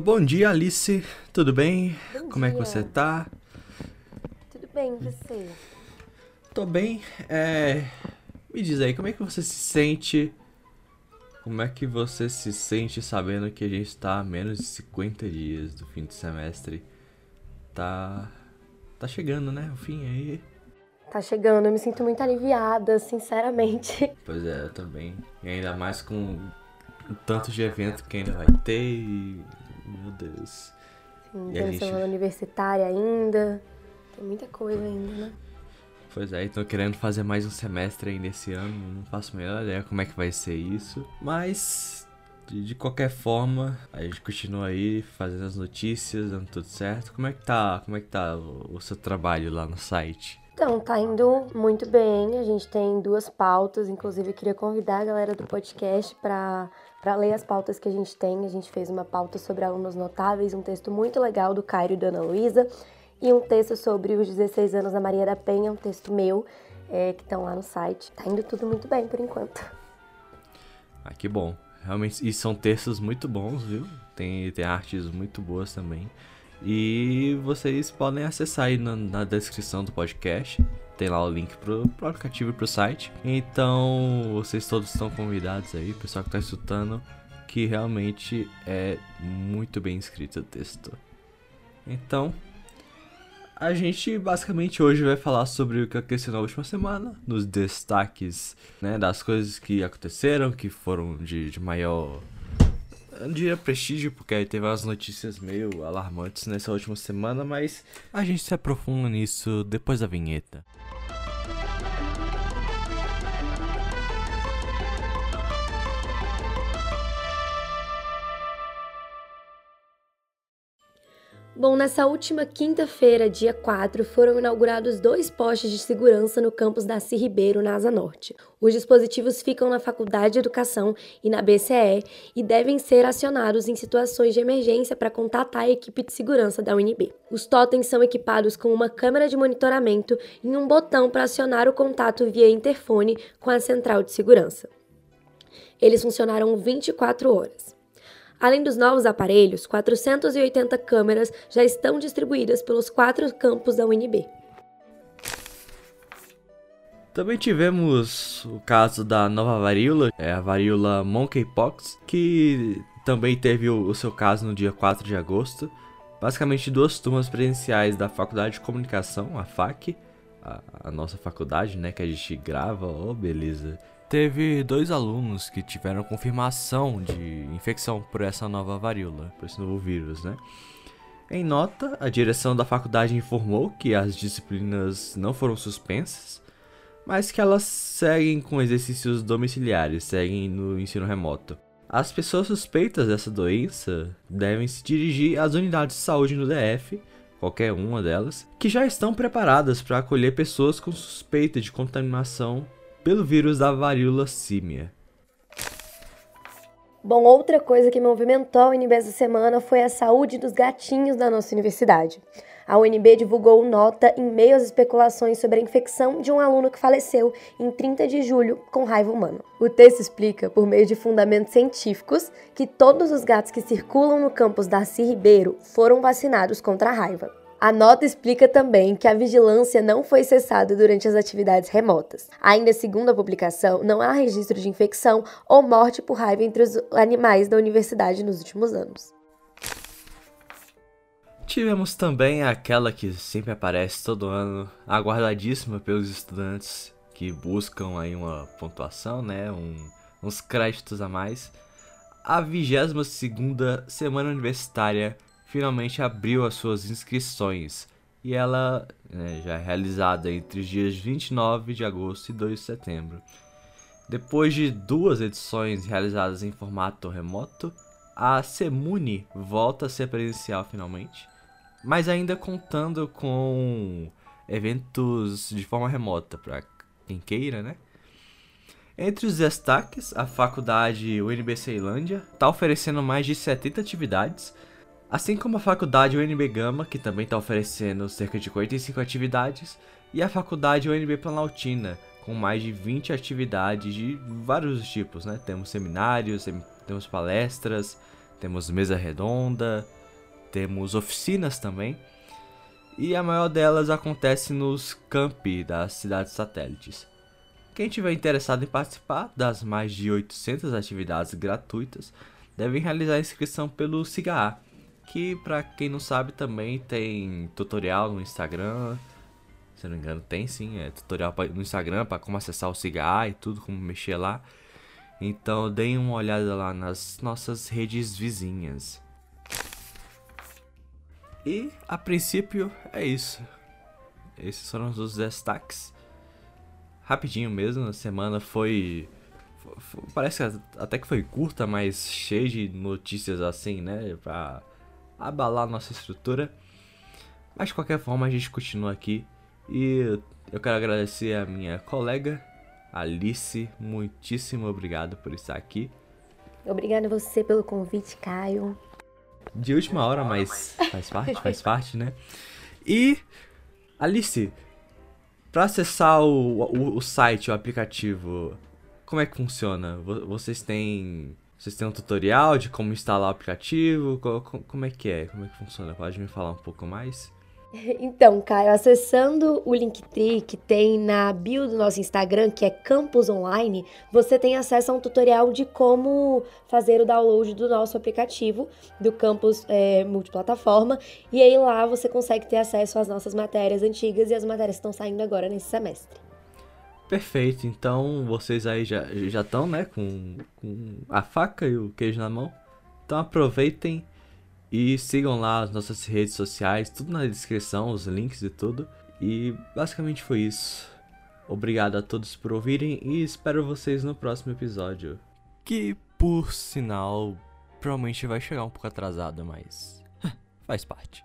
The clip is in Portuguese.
Bom dia, Alice. Tudo bem? Bom Como é que dia. você tá? Tudo bem, você? Tô bem. É... Me diz aí, como é que você se sente? Como é que você se sente sabendo que a gente tá a menos de 50 dias do fim de semestre? Tá. Tá chegando, né? O fim aí. Tá chegando, eu me sinto muito aliviada, sinceramente. Pois é, eu também. E ainda mais com o tanto de evento que ainda vai ter e. Meu Deus. Sim, tem gente- semana universitária ainda. Tem muita coisa ainda, né? Pois é, tô querendo fazer mais um semestre ainda esse ano, não faço a menor ideia como é que vai ser isso. Mas, de, de qualquer forma, a gente continua aí fazendo as notícias, dando tudo certo. Como é que tá, como é que tá o, o seu trabalho lá no site? Então, tá indo muito bem. A gente tem duas pautas. Inclusive, eu queria convidar a galera do podcast para para ler as pautas que a gente tem. A gente fez uma pauta sobre alunos notáveis, um texto muito legal do Cairo e da Ana Luísa, e um texto sobre os 16 anos da Maria da Penha, um texto meu, é, que estão lá no site. Tá indo tudo muito bem por enquanto. Ah, que bom. Realmente, e são textos muito bons, viu? Tem, tem artes muito boas também. E vocês podem acessar aí na, na descrição do podcast. Tem lá o link pro, pro aplicativo e pro site. Então, vocês todos estão convidados aí, pessoal que tá escutando, que realmente é muito bem escrito o texto. Então, a gente basicamente hoje vai falar sobre o que aconteceu na última semana, nos destaques né, das coisas que aconteceram, que foram de, de maior. Não diria prestígio, porque aí teve umas notícias meio alarmantes nessa última semana, mas a gente se aprofunda nisso depois da vinheta. Bom, nessa última quinta-feira, dia 4, foram inaugurados dois postes de segurança no campus da CI Ribeiro, na Asa Norte. Os dispositivos ficam na Faculdade de Educação e na BCE e devem ser acionados em situações de emergência para contatar a equipe de segurança da UNB. Os totens são equipados com uma câmera de monitoramento e um botão para acionar o contato via interfone com a central de segurança. Eles funcionaram 24 horas. Além dos novos aparelhos, 480 câmeras já estão distribuídas pelos quatro campos da UNB. Também tivemos o caso da nova varíola, é a varíola Monkeypox, que também teve o, seu caso no dia 4 de agosto. Basicamente, duas turmas presenciais da Faculdade de Comunicação, a FAC, a, a nossa faculdade, né, que a gente grava, oh beleza. Teve dois alunos que tiveram confirmação de infecção por essa nova varíola, por esse novo vírus, né? Em nota, a direção da faculdade informou que as disciplinas não foram suspensas, mas que elas seguem com exercícios domiciliares, seguem no ensino remoto. As pessoas suspeitas dessa doença devem se dirigir às unidades de saúde no DF, qualquer uma delas, que já estão preparadas para acolher pessoas com suspeita de contaminação pelo vírus da varíola símia. Bom, outra coisa que movimentou a UNB essa semana foi a saúde dos gatinhos da nossa universidade. A UNB divulgou nota em meio às especulações sobre a infecção de um aluno que faleceu em 30 de julho com raiva humana. O texto explica, por meio de fundamentos científicos, que todos os gatos que circulam no campus Darcy Ribeiro foram vacinados contra a raiva. A nota explica também que a vigilância não foi cessada durante as atividades remotas. Ainda segundo a publicação, não há registro de infecção ou morte por raiva entre os animais da universidade nos últimos anos. Tivemos também aquela que sempre aparece todo ano, aguardadíssima pelos estudantes que buscam aí uma pontuação, né, um, uns créditos a mais. A 22ª Semana Universitária finalmente abriu as suas inscrições e ela né, já é realizada entre os dias 29 de agosto e 2 de setembro. Depois de duas edições realizadas em formato remoto, a Semuni volta a ser presencial finalmente, mas ainda contando com eventos de forma remota para quem queira, né? Entre os destaques, a faculdade UNB Ceilândia está oferecendo mais de 70 atividades, assim como a faculdade UNB Gama, que também está oferecendo cerca de 45 atividades, e a faculdade UNB Planaltina, com mais de 20 atividades de vários tipos, né? Temos seminários, temos palestras, temos mesa redonda, temos oficinas também. E a maior delas acontece nos campi das cidades satélites. Quem tiver interessado em participar das mais de 800 atividades gratuitas, deve realizar a inscrição pelo SIGA, que para quem não sabe também tem tutorial no Instagram. Se não me engano, tem sim, é tutorial no Instagram para como acessar o SIGA e tudo, como mexer lá. Então deem uma olhada lá nas nossas redes vizinhas. E a princípio é isso. Esses foram os destaques. Rapidinho mesmo, a semana foi. Parece que até que foi curta, mas cheia de notícias assim, né? Pra abalar nossa estrutura. Mas de qualquer forma a gente continua aqui. E eu quero agradecer a minha colega Alice, muitíssimo obrigado por estar aqui. Obrigada a você pelo convite, Caio. De última hora, mas faz parte, faz parte, né? E, Alice, para acessar o, o, o, site, o aplicativo, como é que funciona? Vocês têm, vocês têm um tutorial de como instalar o aplicativo? Como é que é? Como é que funciona? Pode me falar um pouco mais? Então, Caio, acessando o Linktree que tem na bio do nosso Instagram, que é Campus Online, você tem acesso a um tutorial de como fazer o download do nosso aplicativo do Campus é, Multiplataforma. E aí lá você consegue ter acesso às nossas matérias antigas e as matérias que estão saindo agora nesse semestre. Perfeito, então vocês aí já estão, né, com, com a faca e o queijo na mão. Então aproveitem e sigam lá as nossas redes sociais, tudo na descrição, os links e tudo. E basicamente foi isso. Obrigado a todos por ouvirem e espero vocês no próximo episódio. Que, por sinal, provavelmente vai chegar um pouco atrasado, mas faz parte.